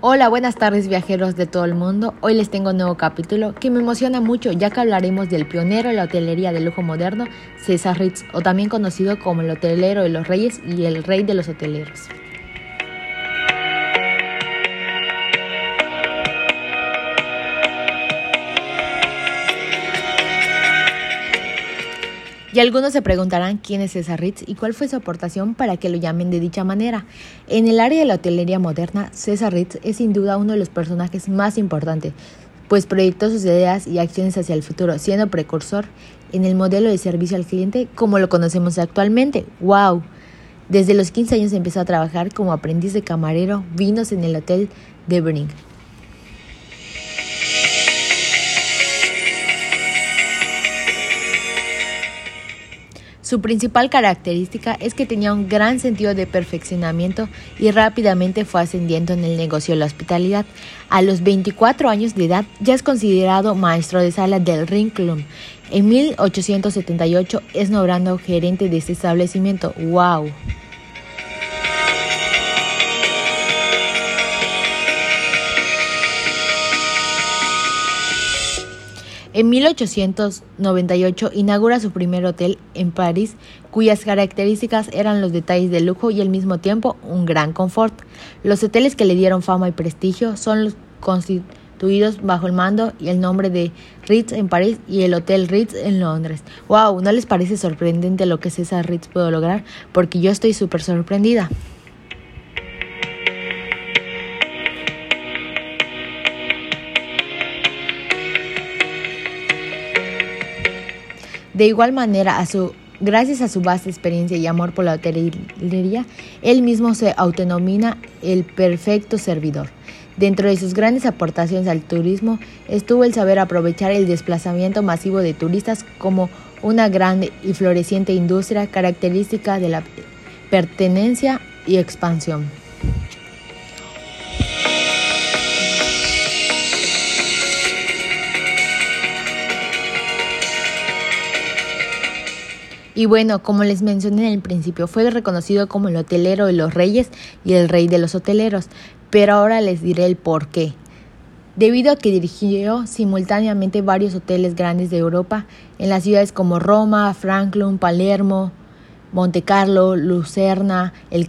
Hola, buenas tardes viajeros de todo el mundo. Hoy les tengo un nuevo capítulo que me emociona mucho ya que hablaremos del pionero de la hotelería de lujo moderno, César Ritz, o también conocido como el hotelero de los reyes y el rey de los hoteleros. Y algunos se preguntarán quién es César Ritz y cuál fue su aportación para que lo llamen de dicha manera. En el área de la hotelería moderna, César Ritz es sin duda uno de los personajes más importantes, pues proyectó sus ideas y acciones hacia el futuro, siendo precursor en el modelo de servicio al cliente como lo conocemos actualmente. ¡Wow! Desde los 15 años empezó a trabajar como aprendiz de camarero, vinos en el Hotel de Bering. Su principal característica es que tenía un gran sentido de perfeccionamiento y rápidamente fue ascendiendo en el negocio de la hospitalidad. A los 24 años de edad ya es considerado maestro de sala del Ringklum. En 1878 es nombrado gerente de este establecimiento. ¡Wow! En 1898 inaugura su primer hotel en París, cuyas características eran los detalles de lujo y al mismo tiempo un gran confort. Los hoteles que le dieron fama y prestigio son los constituidos bajo el mando y el nombre de Ritz en París y el Hotel Ritz en Londres. ¡Wow! ¿No les parece sorprendente lo que César Ritz pudo lograr? Porque yo estoy súper sorprendida. De igual manera, a su, gracias a su vasta experiencia y amor por la hotelería, él mismo se autonomina el perfecto servidor. Dentro de sus grandes aportaciones al turismo estuvo el saber aprovechar el desplazamiento masivo de turistas como una grande y floreciente industria característica de la pertenencia y expansión. Y bueno, como les mencioné en el principio, fue reconocido como el hotelero de los reyes y el rey de los hoteleros, pero ahora les diré el por qué. Debido a que dirigió simultáneamente varios hoteles grandes de Europa en las ciudades como Roma, Franklin, Palermo, Monte Carlo, Lucerna, El